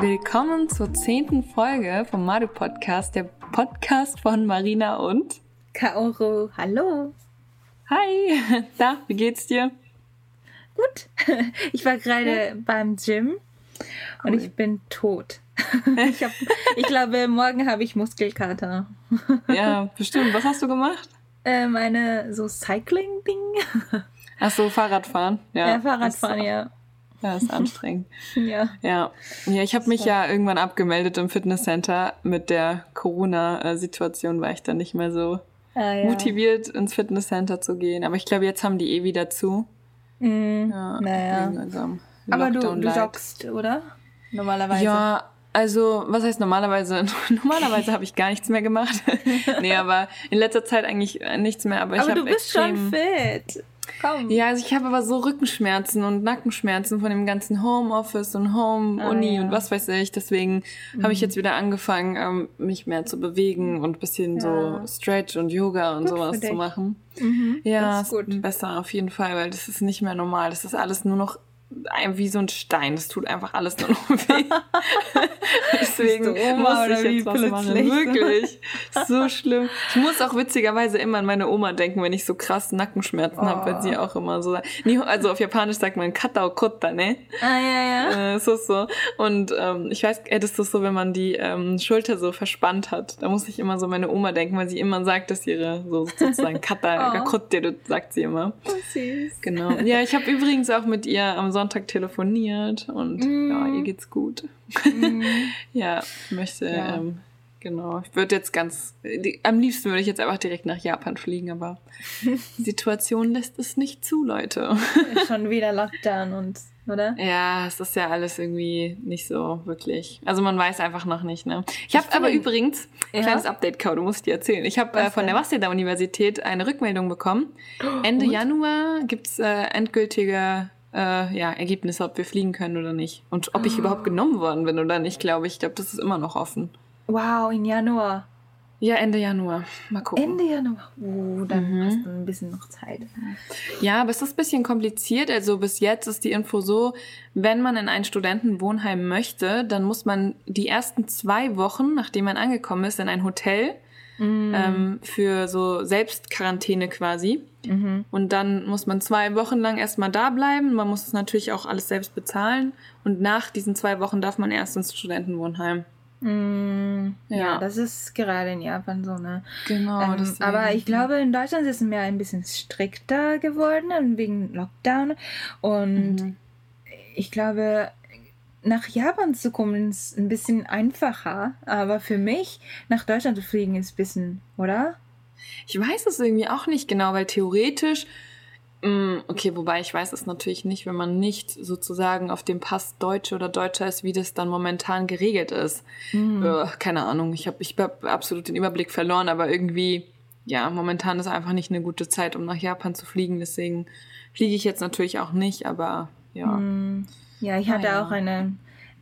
Willkommen zur zehnten Folge vom Maru Podcast, der Podcast von Marina und Kaoru. Hallo. Hi. Da, wie geht's dir? Gut. Ich war gerade ja. beim Gym und cool. ich bin tot. Ich, hab, ich glaube, morgen habe ich Muskelkater. Ja, bestimmt. Was hast du gemacht? Äh, meine so Cycling-Ding. Ach so, Fahrradfahren. Ja, ja Fahrradfahren, ja. Ja, ist anstrengend. ja. Ja, ja ich habe mich ja irgendwann abgemeldet im Fitnesscenter. Mit der Corona-Situation war ich dann nicht mehr so ah, ja. motiviert, ins Fitnesscenter zu gehen. Aber ich glaube, jetzt haben die eh wieder zu. Mm, ja, naja. Aber du, du joggst, oder? Normalerweise. Ja, also, was heißt normalerweise? Normalerweise habe ich gar nichts mehr gemacht. nee, aber in letzter Zeit eigentlich nichts mehr. Aber, aber ich du bist schon fit. Komm. Ja, also ich habe aber so Rückenschmerzen und Nackenschmerzen von dem ganzen Homeoffice und Home-Uni ah, ja. und was weiß ich. Deswegen mhm. habe ich jetzt wieder angefangen, ähm, mich mehr zu bewegen und ein bisschen ja. so Stretch und Yoga und gut sowas zu machen. Mhm. Ja, das ist gut. besser auf jeden Fall, weil das ist nicht mehr normal. Das ist alles nur noch wie so ein Stein. Das tut einfach alles nur noch weh. Deswegen Oma, muss ich jetzt was machen. Wirklich. So schlimm. Ich muss auch witzigerweise immer an meine Oma denken, wenn ich so krass Nackenschmerzen oh. habe, weil sie auch immer so sagt. Also auf Japanisch sagt man Katao Kotta, ne? Ah, ja, ja. Äh, ist so. Und ähm, ich weiß, äh, das ist so, wenn man die ähm, Schulter so verspannt hat. Da muss ich immer so meine Oma denken, weil sie immer sagt, dass ihre so sozusagen Kata, oh. Kotte, sagt sie immer. Oh, süß. Genau. Ja, ich habe übrigens auch mit ihr am Sonntag telefoniert und mm. ja, ihr geht's gut. Mm. ja, möchte, ja. Ähm, genau. Ich würde jetzt ganz, die, am liebsten würde ich jetzt einfach direkt nach Japan fliegen, aber die Situation lässt es nicht zu, Leute. Schon wieder Lockdown und oder? Ja, es ist ja alles irgendwie nicht so wirklich. Also man weiß einfach noch nicht, ne? Ich habe aber übrigens, ja? kleines Update, Kau, du musst dir erzählen. Ich habe äh, von der Waseda-Universität eine Rückmeldung bekommen. Ende und? Januar gibt's äh, endgültige äh, ja, Ergebnisse, ob wir fliegen können oder nicht. Und ob ich oh. überhaupt genommen worden bin oder nicht, glaube ich. Ich glaube, das ist immer noch offen. Wow, in Januar. Ja, Ende Januar. Mal gucken. Ende Januar. Oh, dann mhm. hast du ein bisschen noch Zeit. Ja, aber es ist ein bisschen kompliziert. Also bis jetzt ist die Info so, wenn man in ein Studentenwohnheim möchte, dann muss man die ersten zwei Wochen, nachdem man angekommen ist, in ein Hotel mhm. ähm, für so Selbstquarantäne quasi. Mhm. Und dann muss man zwei Wochen lang erstmal da bleiben. Man muss es natürlich auch alles selbst bezahlen. Und nach diesen zwei Wochen darf man erst ins Studentenwohnheim. Mm, ja. ja. das ist gerade in Japan so, ne? Genau. Ähm, aber ich glaube, in Deutschland ist es mir ein bisschen strikter geworden wegen Lockdown. Und mhm. ich glaube, nach Japan zu kommen ist ein bisschen einfacher. Aber für mich, nach Deutschland zu fliegen, ist ein bisschen, oder? Ich weiß es irgendwie auch nicht genau, weil theoretisch, mh, mm, okay, wobei ich weiß es natürlich nicht, wenn man nicht sozusagen auf dem Pass Deutsche oder Deutscher ist, wie das dann momentan geregelt ist. Mhm. Äh, keine Ahnung, ich habe ich hab absolut den Überblick verloren, aber irgendwie, ja, momentan ist einfach nicht eine gute Zeit, um nach Japan zu fliegen. Deswegen fliege ich jetzt natürlich auch nicht, aber ja. Mhm. Ja, ich hatte ah, ja. auch eine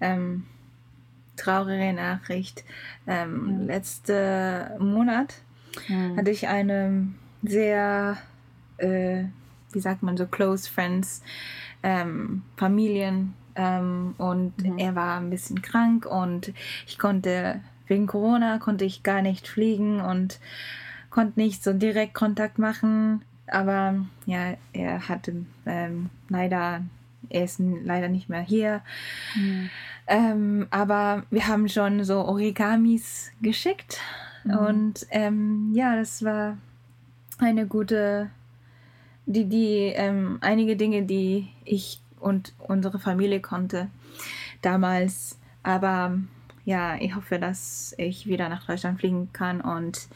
ähm, traurige Nachricht. Ähm, mhm. Letzte Monat mhm. hatte ich eine sehr, äh, wie sagt man so, close friends, ähm, Familien ähm, und er war ein bisschen krank und ich konnte wegen Corona konnte ich gar nicht fliegen und konnte nicht so direkt Kontakt machen. Aber ja, er hatte ähm, leider, er ist leider nicht mehr hier. Mhm. Ähm, aber wir haben schon so Origamis geschickt Mhm. Und ähm, ja, das war eine gute, die, die, ähm, einige Dinge, die ich und unsere Familie konnte damals. Aber ja, ich hoffe, dass ich wieder nach Deutschland fliegen kann und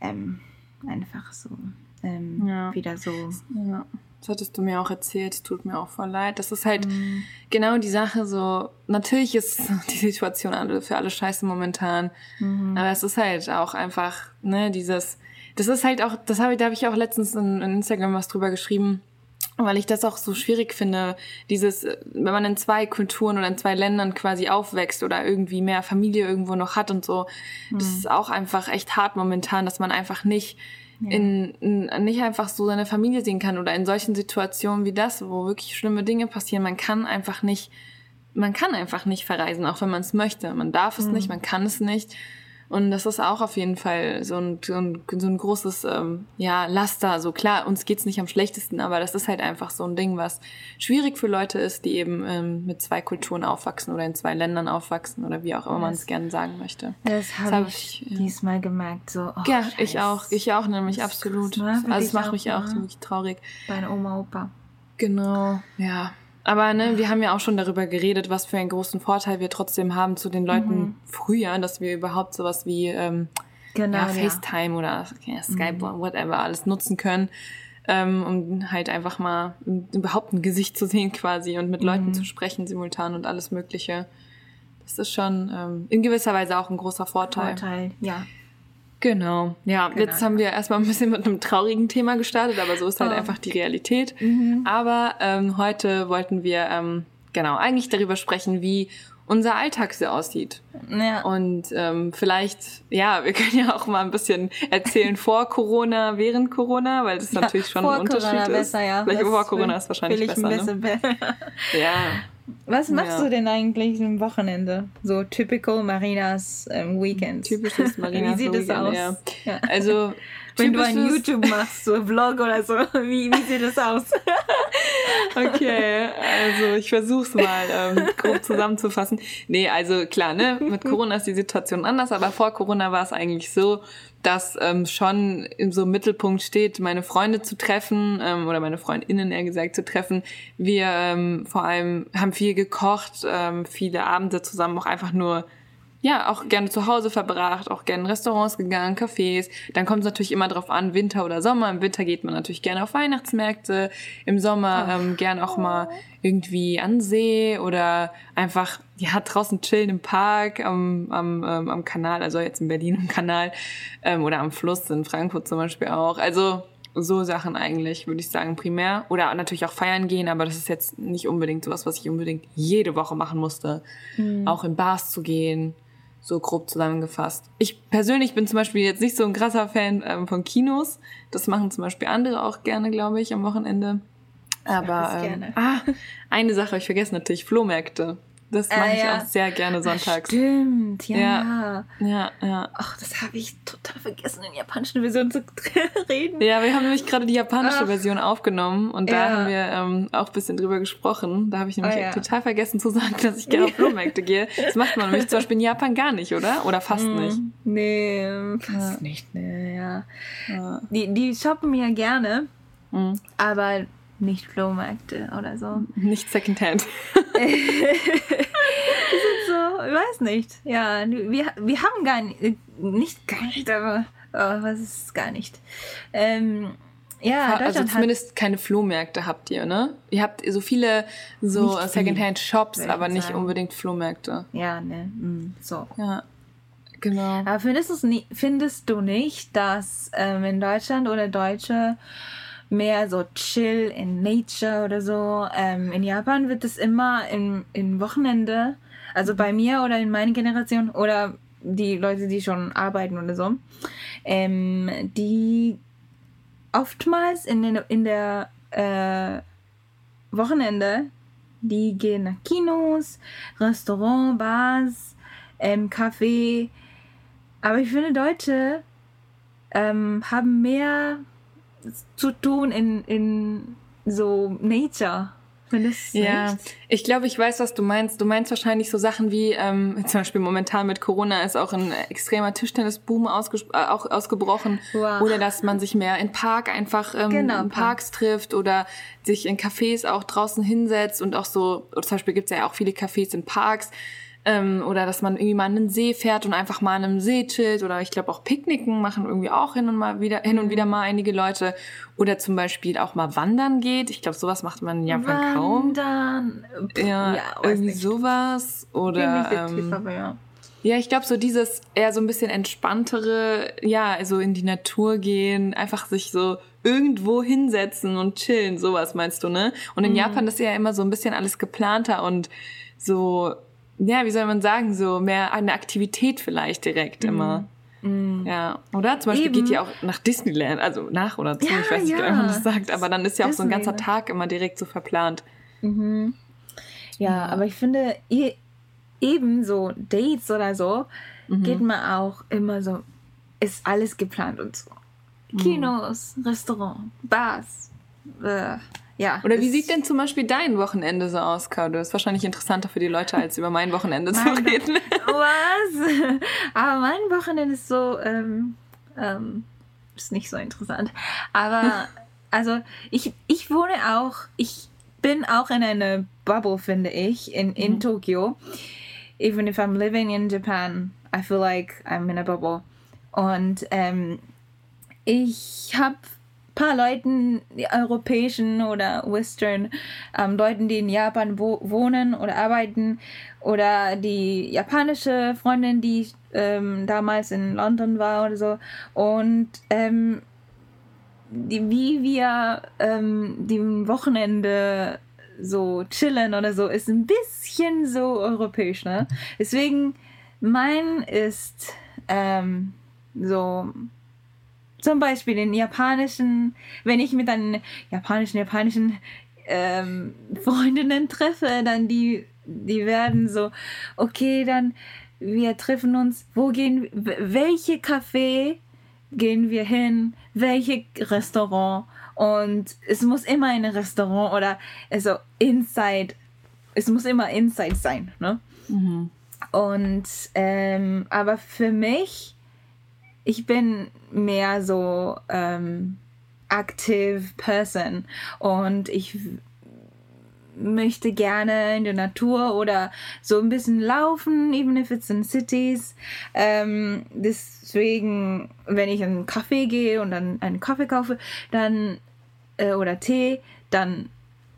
ähm, einfach so ähm, ja. wieder so. Ja. Das hattest du mir auch erzählt, tut mir auch voll leid. Das ist halt mhm. genau die Sache so. Natürlich ist die Situation für alle scheiße momentan. Mhm. Aber es ist halt auch einfach, ne, dieses, das ist halt auch, das habe ich, da habe ich auch letztens in, in Instagram was drüber geschrieben weil ich das auch so schwierig finde, dieses, wenn man in zwei Kulturen oder in zwei Ländern quasi aufwächst oder irgendwie mehr Familie irgendwo noch hat und so, mhm. das ist auch einfach echt hart momentan, dass man einfach nicht ja. in, in, nicht einfach so seine Familie sehen kann oder in solchen Situationen wie das, wo wirklich schlimme Dinge passieren. Man kann einfach nicht man kann einfach nicht verreisen, auch wenn man es möchte. Man darf es mhm. nicht, man kann es nicht. Und das ist auch auf jeden Fall so ein, so ein, so ein großes ähm, ja, Laster. So klar, uns geht's nicht am schlechtesten, aber das ist halt einfach so ein Ding, was schwierig für Leute ist, die eben ähm, mit zwei Kulturen aufwachsen oder in zwei Ländern aufwachsen oder wie auch immer man es gerne sagen möchte. Das habe hab ich, ich ja. diesmal gemerkt. So, oh, ja, Scheiß. ich auch. Ich auch nämlich, absolut. Also es macht mich auch so wirklich traurig. Deine Oma, Opa. Genau, ja. Aber ne, wir haben ja auch schon darüber geredet, was für einen großen Vorteil wir trotzdem haben zu den Leuten mhm. früher, dass wir überhaupt sowas wie ähm, genau, ja, FaceTime ja. oder ja, Skype mhm. whatever alles nutzen können, ähm, um halt einfach mal überhaupt ein Gesicht zu sehen quasi und mit mhm. Leuten zu sprechen simultan und alles Mögliche. Das ist schon ähm, in gewisser Weise auch ein großer Vorteil. Vorteil, ja. Genau. Ja, genau. jetzt haben wir erstmal ein bisschen mit einem traurigen Thema gestartet, aber so ist halt oh. einfach die Realität. Mhm. Aber ähm, heute wollten wir ähm, genau eigentlich darüber sprechen, wie unser Alltag so aussieht. Ja. Und ähm, vielleicht, ja, wir können ja auch mal ein bisschen erzählen vor Corona, während Corona, weil das ja, natürlich schon ein Unterschied Corona ist. Besser, ja. Vielleicht vor Corona ist wahrscheinlich besser. Ne? ja. Was machst ja. du denn eigentlich am Wochenende? So typical Marinas ähm, Weekend. Typisches Marinas Wie sieht das aus? Ja. Ja. Also wenn du ein YouTube machst, so ein Vlog oder so, wie, wie sieht das aus? okay, also ich versuch's mal ähm, grob zusammenzufassen. Nee, also klar, ne, mit Corona ist die Situation anders, aber vor Corona war es eigentlich so, dass ähm, schon im so Mittelpunkt steht, meine Freunde zu treffen ähm, oder meine Freundinnen eher gesagt zu treffen. Wir ähm, vor allem haben viel gekocht, ähm, viele Abende zusammen auch einfach nur ja, auch gerne zu Hause verbracht, auch gerne in Restaurants gegangen, Cafés. Dann kommt es natürlich immer drauf an, Winter oder Sommer. Im Winter geht man natürlich gerne auf Weihnachtsmärkte, im Sommer ähm, gern auch mal irgendwie an See oder einfach ja draußen chillen im Park am, am, ähm, am Kanal, also jetzt in Berlin im Kanal ähm, oder am Fluss in Frankfurt zum Beispiel auch. Also so Sachen eigentlich, würde ich sagen, primär. Oder natürlich auch feiern gehen, aber das ist jetzt nicht unbedingt sowas, was ich unbedingt jede Woche machen musste. Mhm. Auch in Bars zu gehen so grob zusammengefasst. Ich persönlich bin zum Beispiel jetzt nicht so ein krasser Fan ähm, von Kinos. Das machen zum Beispiel andere auch gerne, glaube ich, am Wochenende. Aber ähm, ah, eine Sache, ich vergesse natürlich Flohmärkte. Das mache äh, ich ja. auch sehr gerne sonntags. Stimmt, ja. Ja, ja. ja. Ach, das habe ich total vergessen, in japanischen Version zu reden. Ja, wir haben nämlich gerade die japanische Ach. Version aufgenommen und da haben wir ähm, auch ein bisschen drüber gesprochen. Da habe ich nämlich oh, total vergessen zu sagen, dass ich gerne auf Flohmärkte gehe. Das macht man nämlich zum Beispiel in Japan gar nicht, oder? Oder fast mm, nicht? Nee, fast nicht, nee, ja. Die, die shoppen ja gerne, mm. aber nicht Flohmärkte oder so. Nicht Secondhand. so, ich weiß nicht. Ja, wir, wir haben gar nicht, nicht gar nicht, aber oh, was ist gar nicht. Ähm, ja, also zumindest keine Flohmärkte habt ihr, ne? Ihr habt so viele so Secondhand-Shops, aber nicht sagen. unbedingt Flohmärkte. Ja, ne, mm, so. Ja. Genau. Aber findest, findest du nicht, dass ähm, in Deutschland oder Deutsche mehr so chill in Nature oder so. Ähm, in Japan wird es immer im, im Wochenende, also bei mir oder in meiner Generation oder die Leute, die schon arbeiten oder so, ähm, die oftmals in, den, in der äh, Wochenende, die gehen nach Kinos, Restaurant, Bars, ähm, Café. Aber ich finde, Deutsche ähm, haben mehr zu tun in, in so Nature. Ja, nicht? ich glaube, ich weiß, was du meinst. Du meinst wahrscheinlich so Sachen wie, ähm, zum Beispiel momentan mit Corona ist auch ein extremer Tischtennisboom äh, auch ausgebrochen. Wow. Oder dass man sich mehr in Park einfach ähm, genau, in Parks Park. trifft oder sich in Cafés auch draußen hinsetzt und auch so, zum Beispiel gibt es ja auch viele Cafés in Parks ähm, oder dass man irgendwie mal an den See fährt und einfach mal an einem See chillt. Oder ich glaube auch Picknicken machen irgendwie auch hin und mal wieder hin und wieder mal einige Leute. Oder zum Beispiel auch mal wandern geht. Ich glaube, sowas macht man in Japan kaum. Wandern. Ja, ja irgendwie nicht. sowas. Oder. Ähm, aber ja. Ja, ich glaube, so dieses eher so ein bisschen entspanntere, ja, also in die Natur gehen, einfach sich so irgendwo hinsetzen und chillen, sowas meinst du, ne? Und in mhm. Japan ist ja immer so ein bisschen alles geplanter und so ja, wie soll man sagen, so mehr eine Aktivität vielleicht direkt mm. immer. Mm. Ja, oder? Zum Beispiel Eben. geht ihr auch nach Disneyland, also nach oder zu, ja, ich weiß nicht, ja. wie man das sagt, aber dann ist ja auch Disney. so ein ganzer Tag immer direkt so verplant. Mhm. Ja, aber ich finde, eben so Dates oder so, mhm. geht man auch immer so, ist alles geplant und so. Mhm. Kinos, mhm. Restaurant, Bars, äh, ja. Oder wie sieht denn zum Beispiel dein Wochenende so aus, Carlo? Das ist wahrscheinlich interessanter für die Leute, als über mein Wochenende zu reden. Was? Aber mein Wochenende ist so, ähm, ähm, ist nicht so interessant. Aber, also, ich, ich wohne auch, ich bin auch in einer Bubble, finde ich, in, in mhm. Tokio. Even if I'm living in Japan, I feel like I'm in a bubble. Und ähm, ich habe paar Leuten, die europäischen oder Western ähm, Leuten, die in Japan wo wohnen oder arbeiten, oder die japanische Freundin, die ähm, damals in London war oder so. Und ähm, die, wie wir ähm, die Wochenende so chillen oder so, ist ein bisschen so europäisch, ne? Deswegen, mein ist ähm, so zum Beispiel den japanischen, wenn ich mit einem japanischen, japanischen ähm, Freundinnen treffe, dann die, die werden so, okay, dann wir treffen uns, wo gehen, welche Café gehen wir hin, welche Restaurant und es muss immer ein Restaurant oder also Inside, es muss immer Inside sein, ne? Mhm. Und ähm, aber für mich ich bin mehr so ähm, active person und ich möchte gerne in der Natur oder so ein bisschen laufen, even if it's in cities. Ähm, deswegen, wenn ich in einen Kaffee gehe und dann einen Kaffee kaufe, dann äh, oder Tee, dann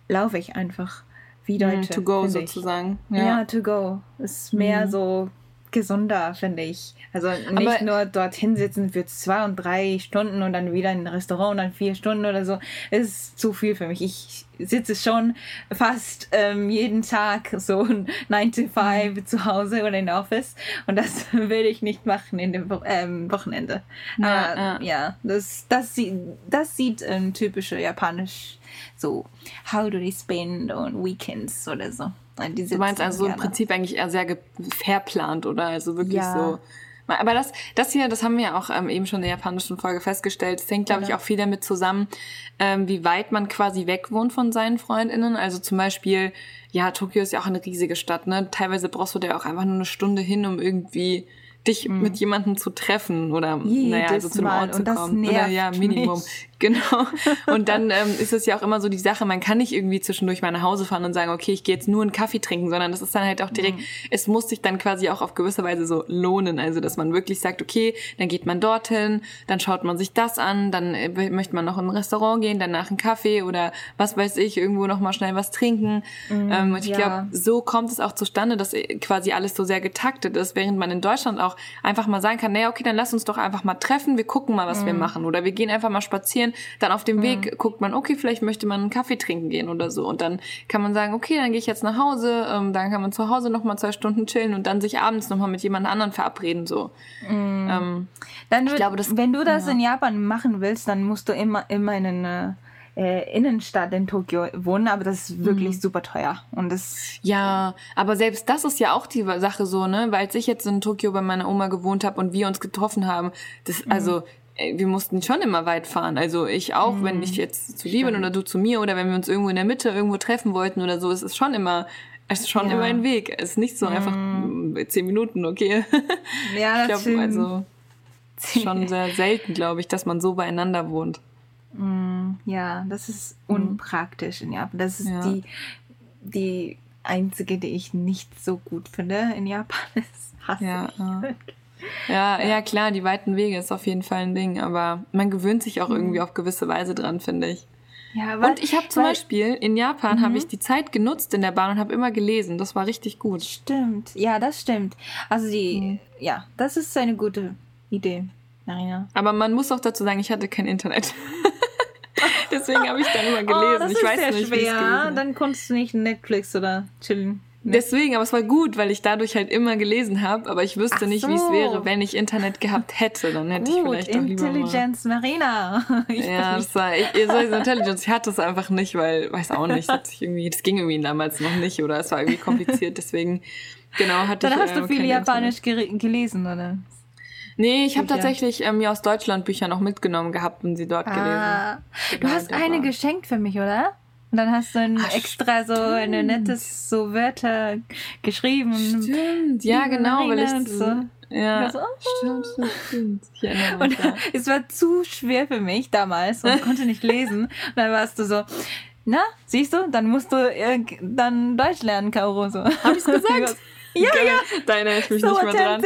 laufe ich einfach wie Deutsche. to go sozusagen. Ja. ja. to go. Ist mehr mhm. so gesunder, finde ich. Also nicht Aber nur dorthin sitzen für zwei und drei Stunden und dann wieder in ein Restaurant und dann vier Stunden oder so. Das ist zu viel für mich. Ich sitze schon fast ähm, jeden Tag so 9 to 5 mhm. zu Hause oder in der Office und das will ich nicht machen in dem ähm, Wochenende. Ja, Aber, ja. ja, das, das, sieht, das sieht ähm, typische japanisch so how do they spend on weekends oder so. Du meinst also im Prinzip eigentlich eher sehr verplant oder also wirklich ja. so aber das, das hier, das haben wir ja auch ähm, eben schon in der japanischen Folge festgestellt. Es hängt, glaube genau. ich, auch viel damit zusammen, ähm, wie weit man quasi weg wohnt von seinen FreundInnen. Also zum Beispiel, ja, Tokio ist ja auch eine riesige Stadt, ne? Teilweise brauchst du da auch einfach nur eine Stunde hin, um irgendwie dich mhm. mit jemandem zu treffen oder Jedes naja, also zu einem Ort zu kommen. oder ja, Minimum. Mich. Genau. Und dann ähm, ist es ja auch immer so die Sache, man kann nicht irgendwie zwischendurch mal nach Hause fahren und sagen, okay, ich gehe jetzt nur einen Kaffee trinken, sondern das ist dann halt auch direkt, mhm. es muss sich dann quasi auch auf gewisse Weise so lohnen. Also, dass man wirklich sagt, okay, dann geht man dorthin, dann schaut man sich das an, dann äh, möchte man noch in ein Restaurant gehen, danach einen Kaffee oder was weiß ich, irgendwo noch mal schnell was trinken. Mhm, ähm, und ich ja. glaube, so kommt es auch zustande, dass äh, quasi alles so sehr getaktet ist, während man in Deutschland auch einfach mal sagen kann, naja, okay, dann lass uns doch einfach mal treffen, wir gucken mal, was mhm. wir machen. Oder wir gehen einfach mal spazieren gehen. Dann auf dem Weg mhm. guckt man, okay, vielleicht möchte man einen Kaffee trinken gehen oder so. Und dann kann man sagen, okay, dann gehe ich jetzt nach Hause. Ähm, dann kann man zu Hause noch mal zwei Stunden chillen und dann sich abends noch mal mit jemand anderen verabreden. So. Mhm. Ähm, dann, ich glaube, das, wenn du das ja. in Japan machen willst, dann musst du immer, immer in eine äh, Innenstadt in Tokio wohnen, aber das ist wirklich mhm. super teuer. Und das ja, aber selbst das ist ja auch die Sache so, ne? Weil ich jetzt in Tokio bei meiner Oma gewohnt habe und wir uns getroffen haben, das, mhm. also wir mussten schon immer weit fahren. Also ich auch, mhm. wenn ich jetzt zu dir bin oder du zu mir oder wenn wir uns irgendwo in der Mitte irgendwo treffen wollten oder so, es ist schon immer, es ist schon ja. immer ein Weg. Es ist nicht so mhm. einfach mm, zehn Minuten, okay. Ja, das ich glaube, also schon sehr selten, glaube ich, dass man so beieinander wohnt. Mm, ja, das ist mhm. unpraktisch in Japan. Das ist ja. die, die einzige, die ich nicht so gut finde in Japan. Das hasse ja, ich. Ja. Ja, klar, die weiten Wege ist auf jeden Fall ein Ding, aber man gewöhnt sich auch irgendwie mhm. auf gewisse Weise dran, finde ich. Ja, weil, und ich habe zum weil, Beispiel in Japan mhm. habe ich die Zeit genutzt in der Bahn und habe immer gelesen. Das war richtig gut. Stimmt, ja, das stimmt. Also die, mhm. ja, das ist eine gute Idee, Marina. Aber man muss auch dazu sagen, ich hatte kein Internet. Deswegen habe ich dann immer gelesen. Oh, das ich ist weiß sehr nicht, schwer. Dann konntest du nicht Netflix oder chillen. Deswegen, aber es war gut, weil ich dadurch halt immer gelesen habe, aber ich wüsste Ach nicht, so. wie es wäre, wenn ich Internet gehabt hätte. Dann hätte gut, ich vielleicht doch lieber Intelligence mal. Marina. Ich ja, das war, ich, so Intelligence, ich hatte es einfach nicht, weil, weiß auch nicht, das, irgendwie, das ging irgendwie damals noch nicht oder es war irgendwie kompliziert, deswegen, genau, hatte Dann ich. Dann hast äh, du viel Japanisch gelesen, oder? Nee, ich habe tatsächlich ähm, mir aus Deutschland Bücher noch mitgenommen gehabt und sie dort ah. gelesen. Genau, du hast eine war. geschenkt für mich, oder? Und dann hast du ein Ach, extra stimmt. so eine nettes so Wörter geschrieben. Stimmt, ja genau, weil ich so. Ja, so, oh. stimmt, stimmt. und es war zu schwer für mich damals und konnte nicht lesen. Und dann warst du so, na, siehst du, dann musst du äh, dann Deutsch lernen, Kauro. So. Hab ich's gesagt? Ja, Geil. ja. Da erinnere ich mich so nicht mehr dran.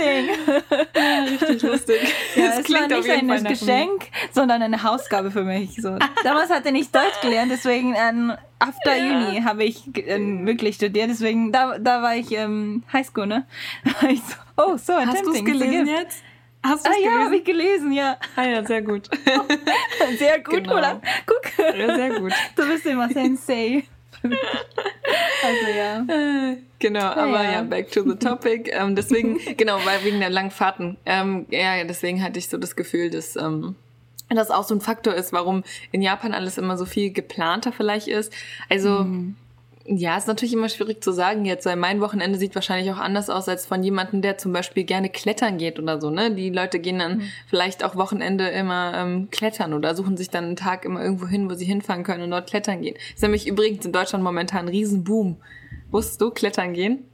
Ja, richtig lustig. Ja, das es klingt war nicht ein Geschenk, sondern eine Hausgabe für mich. So. Damals hatte ich nicht Deutsch gelernt, deswegen ähm, after ja. Uni habe ich ähm, wirklich studiert. Deswegen, da, da war ich ähm, Highschool, ne? Ich so, oh, so ein Hast du es gelesen jetzt? Hast du ah, ja, habe ich gelesen, ja. Ah ja, sehr gut. sehr gut, genau. oder? Guck. Ja, sehr gut. Du bist immer Sensei. also ja. Genau, ja, aber ja. ja. back to the topic. Ähm, deswegen, genau, weil wegen der langen Fahrten. Ähm, ja, deswegen hatte ich so das Gefühl, dass ähm, das auch so ein Faktor ist, warum in Japan alles immer so viel geplanter vielleicht ist. Also mhm. Ja, ist natürlich immer schwierig zu sagen jetzt, weil mein Wochenende sieht wahrscheinlich auch anders aus als von jemandem, der zum Beispiel gerne klettern geht oder so, ne? Die Leute gehen dann mhm. vielleicht auch Wochenende immer ähm, klettern oder suchen sich dann einen Tag immer irgendwo hin, wo sie hinfahren können und dort klettern gehen. Ist nämlich übrigens in Deutschland momentan ein Riesenboom. Wusstest du, klettern gehen?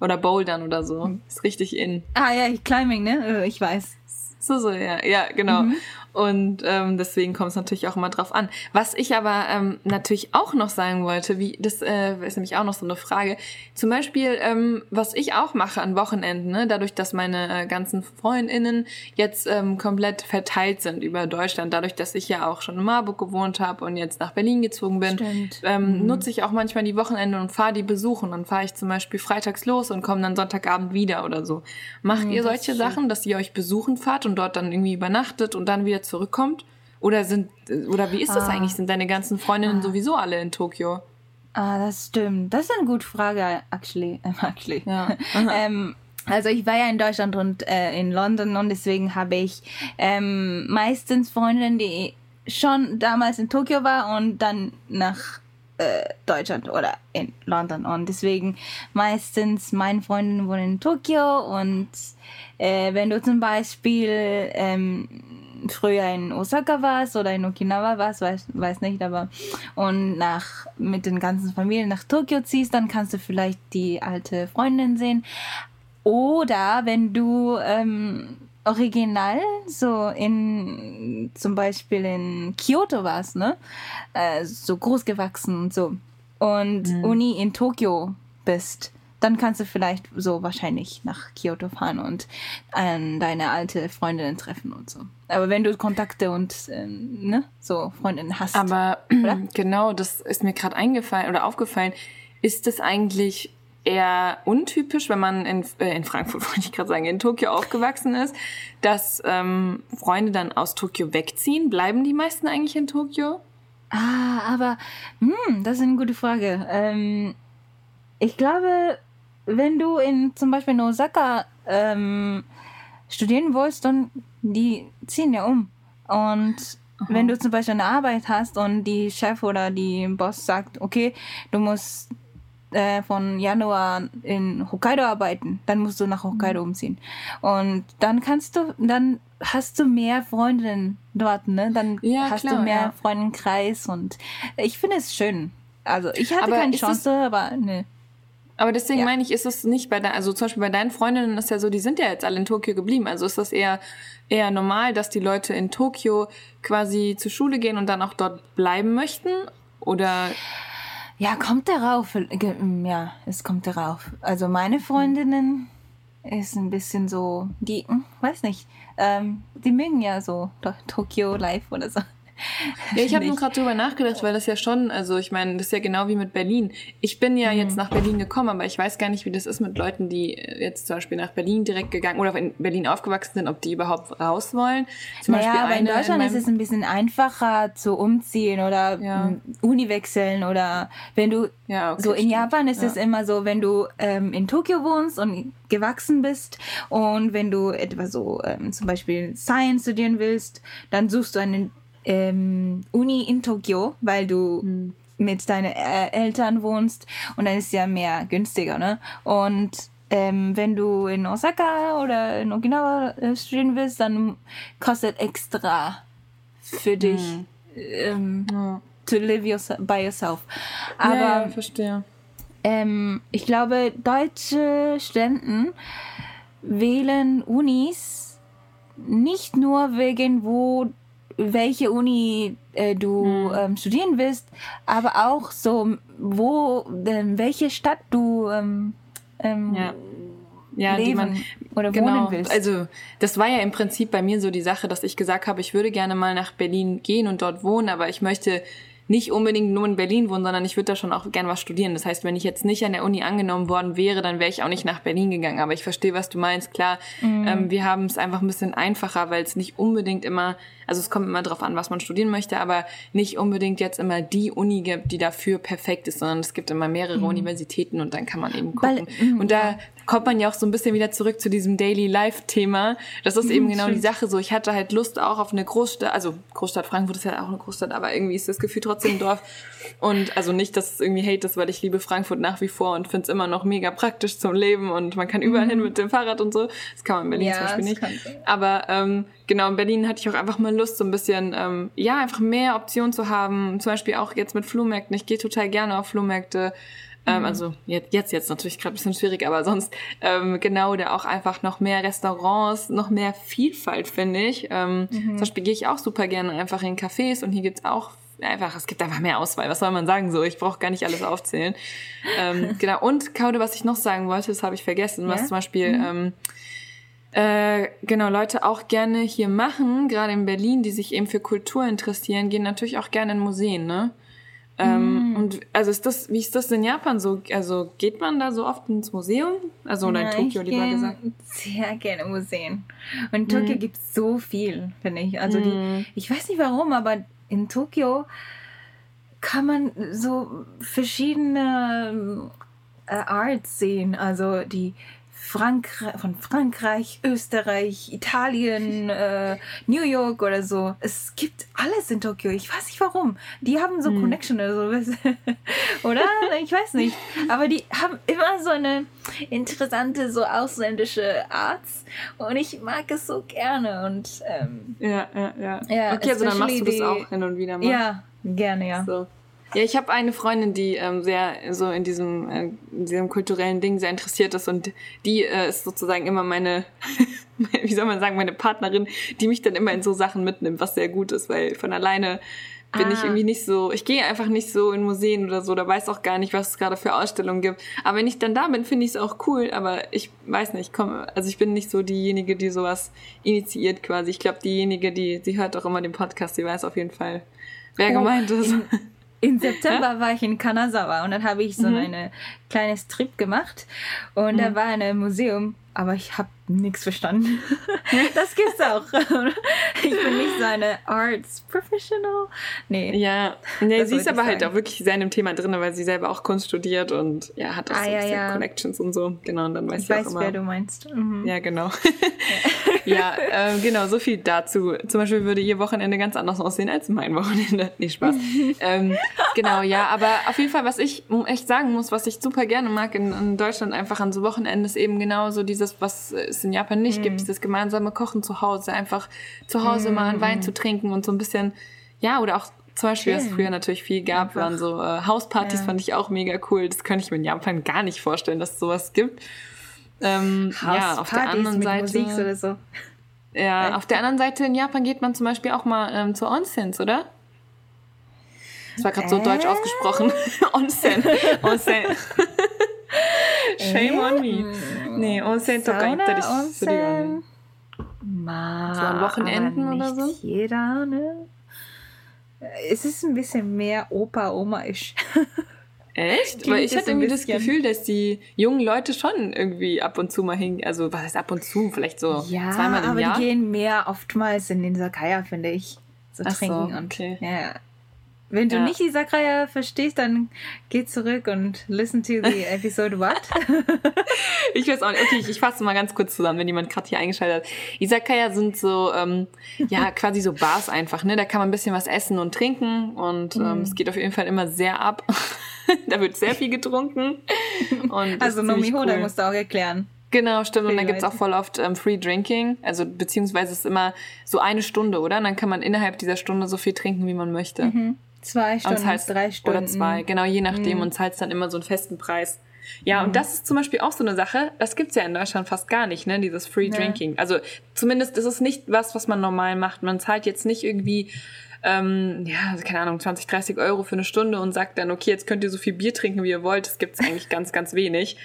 Oder bouldern oder so. Mhm. Ist richtig in. Ah ja, Climbing, ne? Äh, ich weiß. So, so, ja, ja, genau. Mhm. Und ähm, deswegen kommt es natürlich auch immer drauf an. Was ich aber ähm, natürlich auch noch sagen wollte, wie das äh, ist nämlich auch noch so eine Frage. Zum Beispiel, ähm, was ich auch mache an Wochenenden, ne, dadurch, dass meine äh, ganzen Freundinnen jetzt ähm, komplett verteilt sind über Deutschland, dadurch, dass ich ja auch schon in Marburg gewohnt habe und jetzt nach Berlin gezogen bin, ähm, mhm. nutze ich auch manchmal die Wochenende und fahre die besuchen. Dann fahre ich zum Beispiel freitags los und komme dann Sonntagabend wieder oder so. Macht mhm, ihr solche Sachen, dass ihr euch besuchen fahrt und dort dann irgendwie übernachtet und dann wieder wieder zurückkommt? Oder sind oder wie ist das ah. eigentlich? Sind deine ganzen Freundinnen ah. sowieso alle in Tokio? Ah, das stimmt. Das ist eine gute Frage, actually. actually. Ja. ähm, also ich war ja in Deutschland und äh, in London und deswegen habe ich ähm, meistens Freundinnen, die schon damals in Tokio war und dann nach äh, Deutschland oder in London und deswegen meistens meine Freundinnen wohnen in Tokio und äh, wenn du zum Beispiel ähm, früher in Osaka warst oder in Okinawa warst, weiß, weiß nicht, aber und nach mit den ganzen Familien nach Tokio ziehst, dann kannst du vielleicht die alte Freundin sehen. Oder wenn du ähm, original so in zum Beispiel in Kyoto warst, ne? Äh, so groß gewachsen und so. Und mhm. Uni in Tokio bist dann kannst du vielleicht so wahrscheinlich nach Kyoto fahren und ähm, deine alte Freundin treffen und so. Aber wenn du Kontakte und ähm, ne, so Freundinnen hast. Aber oder? genau, das ist mir gerade eingefallen oder aufgefallen. Ist das eigentlich eher untypisch, wenn man in, äh, in Frankfurt, wollte ich gerade sagen, in Tokio aufgewachsen ist, dass ähm, Freunde dann aus Tokio wegziehen? Bleiben die meisten eigentlich in Tokio? Ah, aber hm, das ist eine gute Frage. Ähm, ich glaube, wenn du in zum Beispiel in Osaka ähm, studieren willst, dann die ziehen ja um. Und Aha. wenn du zum Beispiel eine Arbeit hast und die Chef oder die Boss sagt, okay, du musst äh, von Januar in Hokkaido arbeiten, dann musst du nach Hokkaido mhm. umziehen. Und dann kannst du, dann hast du mehr Freundinnen dort, ne? Dann ja, hast klar, du mehr ja. Freundenkreis und ich finde es schön. Also ich hatte aber keine Chance, aber ne. Aber deswegen ja. meine ich, ist es nicht bei deinen, also zum Beispiel bei deinen Freundinnen ist ja so, die sind ja jetzt alle in Tokio geblieben. Also ist das eher, eher normal, dass die Leute in Tokio quasi zur Schule gehen und dann auch dort bleiben möchten? Oder? Ja, kommt darauf. Ja, es kommt darauf. Also meine Freundinnen ist ein bisschen so, die, hm, weiß nicht, ähm, die mögen ja so Tokio Life oder so. Ja, ich habe nur gerade drüber nachgedacht, weil das ja schon, also ich meine, das ist ja genau wie mit Berlin. Ich bin ja mhm. jetzt nach Berlin gekommen, aber ich weiß gar nicht, wie das ist mit Leuten, die jetzt zum Beispiel nach Berlin direkt gegangen oder in Berlin aufgewachsen sind, ob die überhaupt raus wollen. Zum naja, Beispiel aber in Deutschland in ist es ein bisschen einfacher zu umziehen oder ja. Uni wechseln oder wenn du ja, okay, so in stimmt. Japan ist ja. es immer so, wenn du ähm, in Tokio wohnst und gewachsen bist und wenn du etwa so ähm, zum Beispiel Science studieren willst, dann suchst du eine ähm, Uni in Tokio, weil du hm. mit deinen Eltern wohnst und dann ist es ja mehr günstiger, ne? Und ähm, wenn du in Osaka oder in Okinawa äh, studieren willst, dann kostet extra für dich hm. ähm, ja. to live your, by yourself. Aber ja, ja, verstehe. Ähm, ich glaube, deutsche Studenten wählen Unis nicht nur wegen, wo welche Uni äh, du mhm. ähm, studieren willst, aber auch so, wo, ähm, welche Stadt du ähm, ähm ja. Ja, leben man, oder genau, wohnen willst. Also das war ja im Prinzip bei mir so die Sache, dass ich gesagt habe, ich würde gerne mal nach Berlin gehen und dort wohnen, aber ich möchte nicht unbedingt nur in Berlin wohnen, sondern ich würde da schon auch gern was studieren. Das heißt, wenn ich jetzt nicht an der Uni angenommen worden wäre, dann wäre ich auch nicht nach Berlin gegangen. Aber ich verstehe, was du meinst. Klar, mhm. ähm, wir haben es einfach ein bisschen einfacher, weil es nicht unbedingt immer, also es kommt immer drauf an, was man studieren möchte, aber nicht unbedingt jetzt immer die Uni gibt, die dafür perfekt ist, sondern es gibt immer mehrere mhm. Universitäten und dann kann man eben gucken. Weil, mhm, und da kommt man ja auch so ein bisschen wieder zurück zu diesem Daily Life Thema. Das ist eben genau die Sache so. Ich hatte halt Lust auch auf eine Großstadt, also Großstadt Frankfurt ist ja auch eine Großstadt, aber irgendwie ist das Gefühl trotzdem ein Dorf. Und also nicht, dass es irgendwie Hate ist, weil ich liebe Frankfurt nach wie vor und finde es immer noch mega praktisch zum Leben und man kann überall mhm. hin mit dem Fahrrad und so. Das kann man in Berlin ja, zum Beispiel nicht. Aber ähm, genau, in Berlin hatte ich auch einfach mal Lust, so ein bisschen, ähm, ja, einfach mehr Optionen zu haben. Zum Beispiel auch jetzt mit Flohmärkten. Ich gehe total gerne auf Flohmärkte. Ähm, mhm. Also jetzt, jetzt, jetzt natürlich gerade ein bisschen schwierig, aber sonst ähm, genau, da auch einfach noch mehr Restaurants, noch mehr Vielfalt, finde ich. Ähm, mhm. Zum Beispiel gehe ich auch super gerne einfach in Cafés und hier gibt's auch einfach, es gibt einfach mehr Auswahl. Was soll man sagen so? Ich brauche gar nicht alles aufzählen. ähm, genau. Und Kaude, was ich noch sagen wollte, das habe ich vergessen, ja? was zum Beispiel mhm. ähm, äh, genau Leute auch gerne hier machen, gerade in Berlin, die sich eben für Kultur interessieren, gehen natürlich auch gerne in Museen, ne? Ähm, mm. Und also ist das, wie ist das in Japan so? Also geht man da so oft ins Museum? Also oder in Tokio lieber gesagt? Sehr gerne Museen. Und in Tokio mm. gibt es so viel, finde ich. Also mm. die, ich weiß nicht warum, aber in Tokio kann man so verschiedene äh, Arts sehen. Also die Frankreich, von Frankreich, Österreich, Italien, äh, New York oder so. Es gibt alles in Tokio. Ich weiß nicht warum. Die haben so hm. Connection oder so. oder? Ich weiß nicht. Aber die haben immer so eine interessante, so ausländische Arts. Und ich mag es so gerne. Und ähm, ja, ja, ja. ja okay, also dann machst du das auch hin und wieder mal. Ja, gerne, ja. So. Ja, ich habe eine Freundin, die ähm, sehr so in diesem, äh, in diesem kulturellen Ding sehr interessiert ist und die äh, ist sozusagen immer meine, wie soll man sagen, meine Partnerin, die mich dann immer in so Sachen mitnimmt, was sehr gut ist, weil von alleine bin ah. ich irgendwie nicht so, ich gehe einfach nicht so in Museen oder so, da weiß auch gar nicht, was es gerade für Ausstellungen gibt. Aber wenn ich dann da bin, finde ich es auch cool, aber ich weiß nicht, komm, also ich bin nicht so diejenige, die sowas initiiert quasi. Ich glaube, diejenige, die, sie hört auch immer den Podcast, sie weiß auf jeden Fall, wer oh, gemeint ist. In, im September war ich in Kanazawa und dann habe ich so mhm. eine kleines Trip gemacht und mhm. da war ein Museum, aber ich habe nichts verstanden. das gibt's auch. ich bin nicht so eine Arts Professional. Nee. Ja, nee, sie ist aber halt auch wirklich sehr in dem Thema drin, weil sie selber auch Kunst studiert und ja, hat auch ah, so ja, ja. Connections und so. Genau, und dann weiß ich weiß, auch immer. wer du meinst. Mhm. Ja, genau. ja, äh, genau, so viel dazu. Zum Beispiel würde ihr Wochenende ganz anders aussehen als mein Wochenende. Nee, Spaß. ähm, genau, ja, aber auf jeden Fall, was ich echt sagen muss, was ich super gerne mag in, in Deutschland einfach an so Wochenenden, ist eben genau so dieses, was es in Japan nicht mm. gibt, dieses gemeinsame Kochen zu Hause, einfach zu Hause mm. mal einen Wein zu trinken und so ein bisschen, ja, oder auch zum Beispiel, was es früher natürlich viel gab, einfach. waren so äh, Hauspartys, ja. fand ich auch mega cool. Das könnte ich mir in Japan gar nicht vorstellen, dass es sowas gibt. Ähm, ja, auf der anderen Seite. Musik oder so. Ja, auf der anderen Seite in Japan geht man zum Beispiel auch mal ähm, zu Onsens, oder? Das war gerade so deutsch ausgesprochen. Onsen. Onsen. Shame on me. Nee, Onsen とか行ったりするよね。まあ、so an Wochenenden oder so? Jeder, ne? es ist ein bisschen mehr Opa-Oma-isch. Echt? Weil ich hatte irgendwie das Gefühl, dass die jungen Leute schon irgendwie ab und zu mal hingehen. Also, was heißt ab und zu? Vielleicht so ja, zweimal im aber Jahr. die gehen mehr oftmals in den Sakaya, finde ich. So Ach so, trinken und. okay. Ja. wenn du Ja. nicht die Sakaya verstehst, dann geh zurück und listen to the episode what? Ich weiß auch nicht. Okay, ich, ich fasse mal ganz kurz zusammen, wenn jemand gerade hier eingeschaltet hat. Izakaya sind so, ähm, ja, quasi so Bars einfach, ne? Da kann man ein bisschen was essen und trinken und Mhm. ähm, es geht auf jeden Fall immer sehr ab. da wird sehr viel getrunken. Also ziemlich Nomihoda cool. musst du auch erklären. Genau, stimmt. Und dann gibt's auch voll oft ähm, Free Drinking. Also beziehungsweise es ist immer so eine Stunde, oder? Und dann kann man innerhalb dieser Stunde so viel trinken, wie man möchte. Zwei Und Stunden, zahlst- drei Stunden. Oder zwei, genau, je nachdem. Mhm. Und zahlst dann immer so einen festen Preis. Ja, und das ist zum Beispiel auch so eine Sache, das gibt's ja in Deutschland fast gar nicht, ne, dieses Free Ja. Drinking. Also zumindest ist es nicht was, was man normal macht. Man zahlt jetzt nicht irgendwie, ähm, ja, keine Ahnung, 20, 30 Euro für eine Stunde und sagt dann, okay, jetzt könnt ihr so viel Bier trinken, wie ihr wollt. Das gibt's eigentlich ganz, ganz wenig.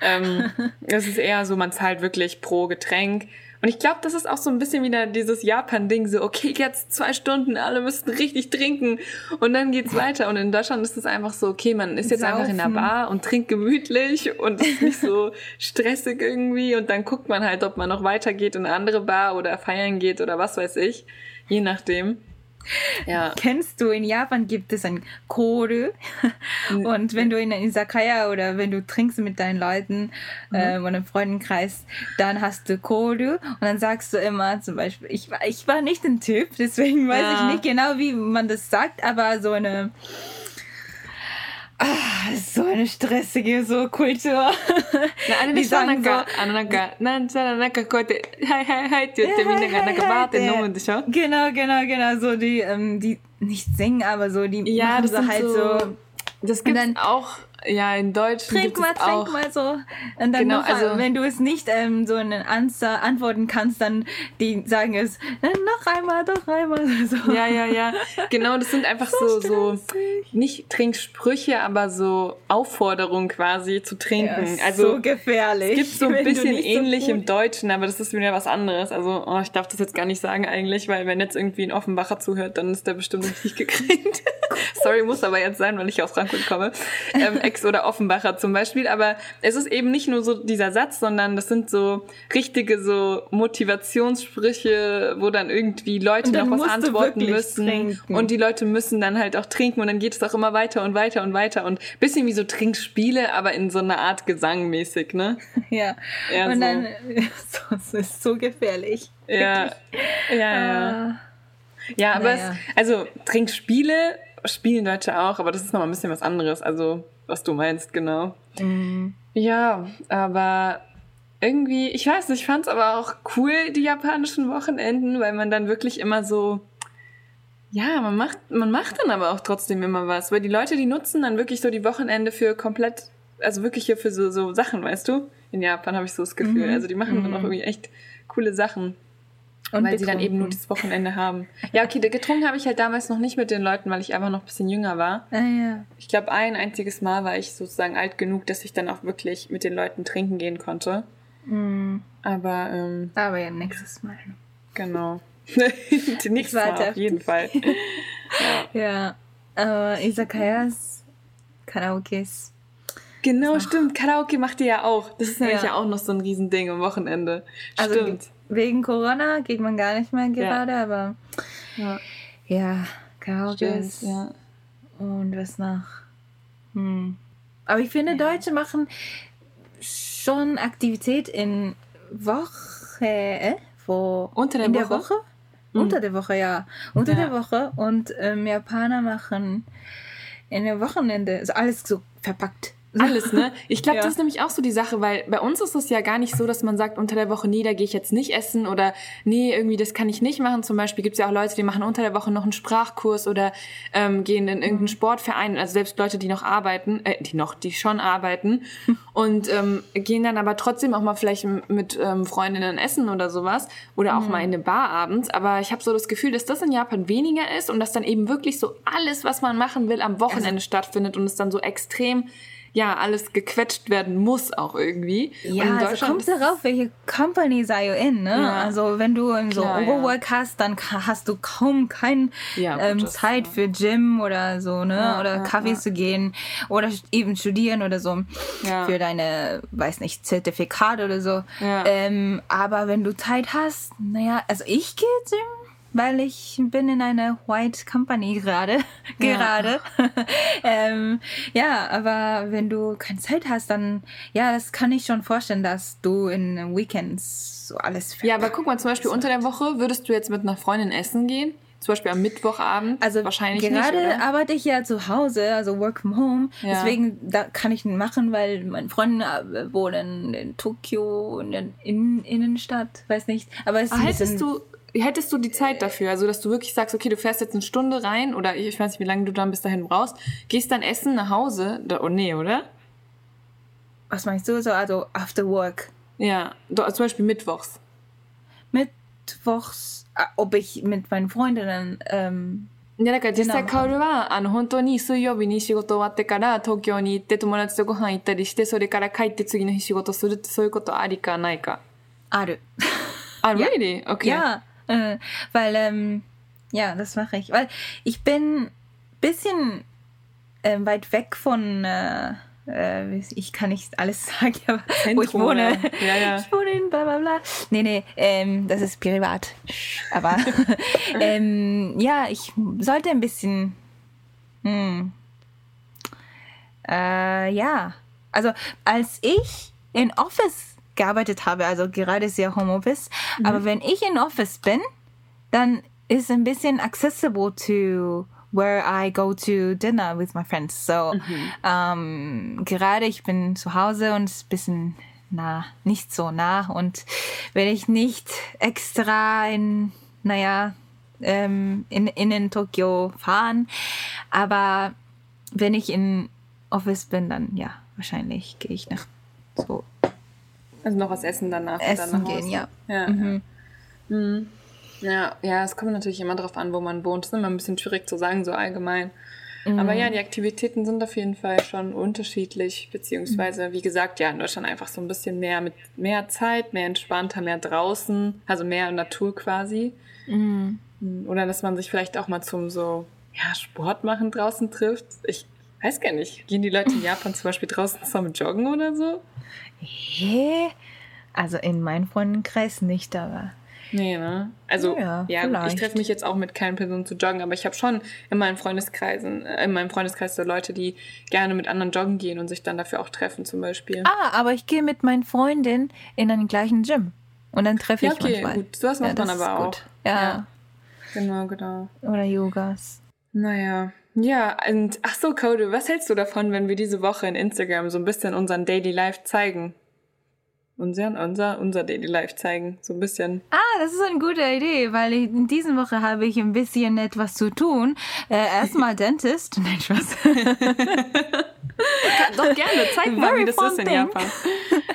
Ähm, es ist eher so, man zahlt wirklich pro Getränk. Und ich glaube, das ist auch so ein bisschen wieder dieses Japan-Ding, so, okay, jetzt zwei Stunden, alle müssten richtig trinken und dann geht's weiter. Und in Deutschland ist es einfach so, okay, man ist jetzt einfach in der Saufen. Bar und trinkt gemütlich und ist nicht so stressig irgendwie und dann guckt man halt, ob man noch weitergeht in eine andere Bar oder feiern geht oder was weiß ich, je nachdem. Ja, Kennst du, in Japan gibt es ein Koru. Und wenn du in einer Izakaya oder wenn du trinkst mit deinen Leuten Mhm. ähm, oder im Freundenkreis, dann hast du Koru und dann sagst du immer zum Beispiel, ich war, ich war nicht ein Typ, deswegen weiß Ja. ich nicht genau, wie man das sagt, aber so eine Ah, so eine stressige so Kultur. Na,あれでしょDie なんか sagen、あのなんか、なんちゃらなんかこうやって、はいはいはいって言ってみんながなんかバーって飲むんでしょ Genau, genau, genau. So die, ähm, die nicht singen, aber so die Ja, machen das so sind halt so, so das gibt's dann- auch, ja, in Deutsch Trink mal, trink mal so. Und dann Genau, noch, also- wenn du es nicht ähm, so einen Answer antworten kannst, dann die sagen es äh, noch einmal, noch einmal. So. Ja, ja, ja. Genau, das sind einfach so, so, stressig. nicht Trinksprüche, aber so Aufforderungen quasi zu Ja, trinken. ist also, so gefährlich. es gibt so ein bisschen nicht so ähnlich im Deutschen, aber das ist wieder was anderes. Also, oh, ich darf das jetzt gar nicht sagen eigentlich, weil wenn jetzt irgendwie ein Offenbacher zuhört, dann ist der bestimmt richtig gekränkt. Sorry, muss aber jetzt sein, weil ich aus Frankfurt komme. Ähm, Ex- oder Offenbacher zum Beispiel. Aber es ist eben nicht nur so dieser Satz, sondern das sind so richtige so Motivationssprüche, wo dann irgendwie Leute dann noch was antworten wirklich müssen. trinken. Und die Leute müssen dann halt auch trinken und dann geht es auch immer weiter und weiter und weiter und bisschen wie so Trinkspiele, aber in so einer Art Gesang mäßig, ne? Ja. Ja, Und so. dann, es ist so gefährlich. Ja, ja, ja. Ah. Ja, aber Naja. es, also Trinkspiele spielen Deutsche auch, aber das ist noch mal ein bisschen was anderes. Also, was du meinst, genau. Mhm. Ja, aber irgendwie, ich weiß nicht, ich fand's aber auch cool, die japanischen Wochenenden, weil man dann wirklich immer so, ja, man macht, man macht dann aber auch trotzdem immer was, weil die Leute, die nutzen dann wirklich so die Wochenende für komplett, also wirklich hier für so, so Sachen, weißt du? In Japan habe ich so das Gefühl. Mhm. Also die machen dann Mhm. auch irgendwie echt coole Sachen. Und weil sie dann eben nur das Wochenende haben. Ja, okay, getrunken habe ich halt damals noch nicht mit den Leuten, weil ich einfach noch ein bisschen jünger war. Ah, ja. Ich glaube, ein einziges Mal war ich sozusagen alt genug, dass ich dann auch wirklich mit den Leuten trinken gehen konnte. Mhm. Aber ähm, Aber ja, nächstes Mal. genau. Die nächste Mal auf jeden Fall. Ja. Aber Izakayas, Karaokes. Genau, stimmt. Karaoke macht ihr ja auch. Das ist nämlich Ja. ja, auch noch so ein Riesending am Wochenende. Also stimmt. Wegen Corona geht man gar nicht mehr gerade, aber Ja, ja, stimmt. Ja. Und was noch? Hm. Aber ich finde, Deutsche machen schon Aktivität in Woche, äh? Wo, Unter der in der Woche? Woche? Unter der Woche, ja. Unter Ja. der Woche. Und ähm, Japaner machen in der Wochenende, ist alles so verpackt. Alles, ne? Ich glaube, Ja. das ist nämlich auch so die Sache, weil bei uns ist es ja gar nicht so, dass man sagt, unter der Woche, nee, da gehe ich jetzt nicht essen oder nee, irgendwie das kann ich nicht machen. Zum Beispiel gibt es ja auch Leute, die machen unter der Woche noch einen Sprachkurs oder ähm, gehen in irgendeinen Sportverein, also selbst Leute, die noch arbeiten, äh, die noch, die schon arbeiten und ähm, gehen dann aber trotzdem auch mal vielleicht mit ähm, Freundinnen essen oder sowas oder auch mal in eine Bar abends. Aber ich habe so das Gefühl, dass das in Japan weniger ist und dass dann eben wirklich so alles, was man machen will, am Wochenende stattfindet und es dann so extrem ja alles gequetscht werden muss auch irgendwie. Ja, und also kommt darauf, welche Company sei you in, ne? Ja. Also wenn du so Klar, Overwork ja. hast, dann hast du kaum keine ja, ähm, Zeit für Gym oder so, ne? oder Kaffee zu gehen oder eben studieren oder so für deine, weiß nicht, Zertifikate oder so. Ähm, aber wenn du Zeit hast, naja, also ich gehe Gym weil ich bin in einer White Company gerade. gerade. Ja. ähm, ja, aber wenn du keine Zeit hast, dann, ja, das kann ich schon vorstellen, dass du in Weekends so alles Ja, aber guck mal, zum Beispiel unter der Woche würdest du jetzt mit einer Freundin essen gehen? Zum Beispiel am Mittwochabend. Also wahrscheinlich gerade nicht, arbeite ich ja zu Hause, also work from home. Ja. Deswegen da kann ich machen, weil meine Freunde äh, wohnen in Tokio in der Innenstadt, weiß nicht. Aber es ist ah, hättest du hättest du die Zeit dafür, also dass du wirklich sagst, okay, du fährst jetzt eine Stunde rein oder ich weiß nicht, wie lange du dann bis dahin brauchst, gehst dann essen nach Hause, oh nee, oder? Was meinst du so, also after work? Ja, zum Beispiel mittwochs. Mittwochs, ah, ob ich mit meinen Freundinnen ähm, いやだから実際カオルはあの本当に水曜日に仕事終わってから東京に行って友達とご飯行ったりしてそれから帰って次の日仕事するってそういうことありかないかあるあ、really? Okay. Ja, äh, weil, ähm, ja, das mache ich. Weil ich bin ein bisschen äh, weit weg von, äh, äh, ich kann nicht alles sagen, aber Zentrum, wo ich wohne. Ja. Ja, ich wohne in bla bla bla. Nee, nee, ähm, das ist privat. Aber ähm, ja, ich sollte ein bisschen. Hm, äh, ja, also als ich in Office gearbeitet habe, also gerade sehr Homeoffice. Mhm. Aber wenn ich in Office bin, dann ist ein bisschen accessible to where I go to dinner with my friends. So mhm. ähm, gerade ich bin zu Hause und ein bisschen nah, nicht so nah und wenn ich nicht extra in, naja, ähm, in, in, in Tokio fahren, aber wenn ich in Office bin, dann ja, wahrscheinlich gehe ich nach so also noch was essen danach. Essen gehen, ja. Ja, mhm. Mhm. ja. ja, es kommt natürlich immer darauf an, wo man wohnt. Es ist immer ein bisschen schwierig zu sagen, so allgemein. Mhm. Aber ja, die Aktivitäten sind auf jeden Fall schon unterschiedlich, beziehungsweise, wie gesagt, ja, in Deutschland einfach so ein bisschen mehr mit mehr Zeit, mehr entspannter, mehr draußen, also mehr Natur quasi. Mhm. Oder dass man sich vielleicht auch mal zum so, ja, Sport machen draußen trifft. Ich weiß gar nicht, gehen die Leute in Japan zum Beispiel draußen zusammen joggen oder so? Hä? Also in meinem Freundenkreis nicht, aber. Nee, ne? Also, ja, ja ich treffe mich jetzt auch mit keinen Personen zu joggen, aber ich habe schon in meinen Freundeskreisen, äh, in meinem Freundeskreis so Leute, die gerne mit anderen joggen gehen und sich dann dafür auch treffen, zum Beispiel. Ah, aber ich gehe mit meinen Freundinnen in einen gleichen Gym. Und dann treffe ich ja, okay, manchmal. gut. Sowas macht ja, man aber auch. Ja. ja. Genau, genau. Oder Yogas. Naja. Ja, und ach so, Code, was hältst du davon, wenn wir diese Woche in Instagram so ein bisschen unseren Daily Life zeigen? Unseren, unser, unser Daily Life zeigen, so ein bisschen. Ah, das ist eine gute Idee, weil in dieser Woche habe ich ein bisschen etwas zu tun. Äh, erstmal Dentist. Nein, Spaß. Doch gerne, zeig mal, Very wie das ist in thing. Japan.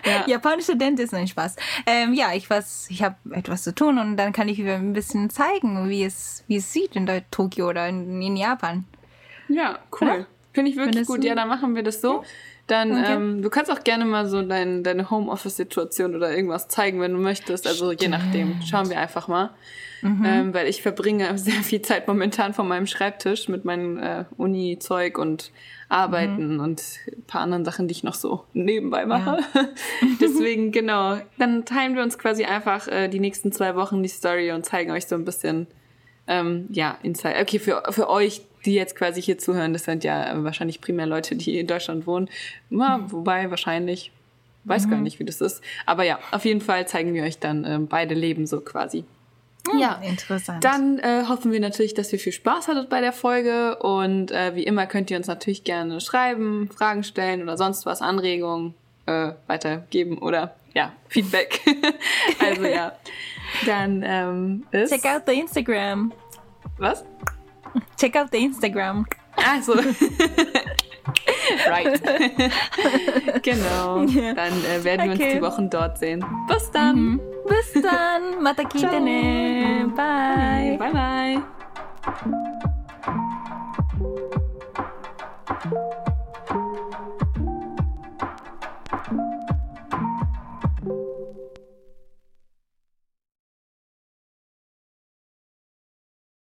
Ja. Japanische Dentist, nein, Spaß. Ähm, ja, ich ich habe etwas zu tun und dann kann ich ein bisschen zeigen, wie es, wie es sieht in Tokio oder in, in Japan. Ja, cool. Ja? Finde ich wirklich gut. Ja, dann machen wir das so. Dann, okay. ähm, du kannst auch gerne mal so dein, deine Homeoffice-Situation oder irgendwas zeigen, wenn du möchtest. Also je nachdem. Schauen wir einfach mal. Mhm. Ähm, weil ich verbringe sehr viel Zeit momentan vor meinem Schreibtisch mit meinem äh, Uni-Zeug und Arbeiten mhm. und ein paar anderen Sachen, die ich noch so nebenbei mache. Ja. Deswegen, genau. Dann teilen wir uns quasi einfach äh, die nächsten zwei Wochen die Story und zeigen euch so ein bisschen, ähm, ja, Insight. Okay, für, für euch, die jetzt quasi hier zuhören, das sind ja wahrscheinlich primär Leute, die in Deutschland wohnen. Ja, mhm. Wobei wahrscheinlich, weiß mhm. gar nicht, wie das ist. Aber ja, auf jeden Fall zeigen wir euch dann ähm, beide Leben so quasi. Ja, interessant. Dann äh, hoffen wir natürlich, dass ihr viel Spaß hattet bei der Folge und äh, wie immer könnt ihr uns natürlich gerne schreiben, Fragen stellen oder sonst was, Anregungen äh, weitergeben oder ja, Feedback. also ja, dann ähm, ist... Check out the Instagram. Was? Check out the Instagram. Also. right. genau. Yeah. Dann äh, werden okay. wir uns die Wochen dort sehen. Bis dann. Mhm. Bis dann. Mata kitane. Bye. Bye bye.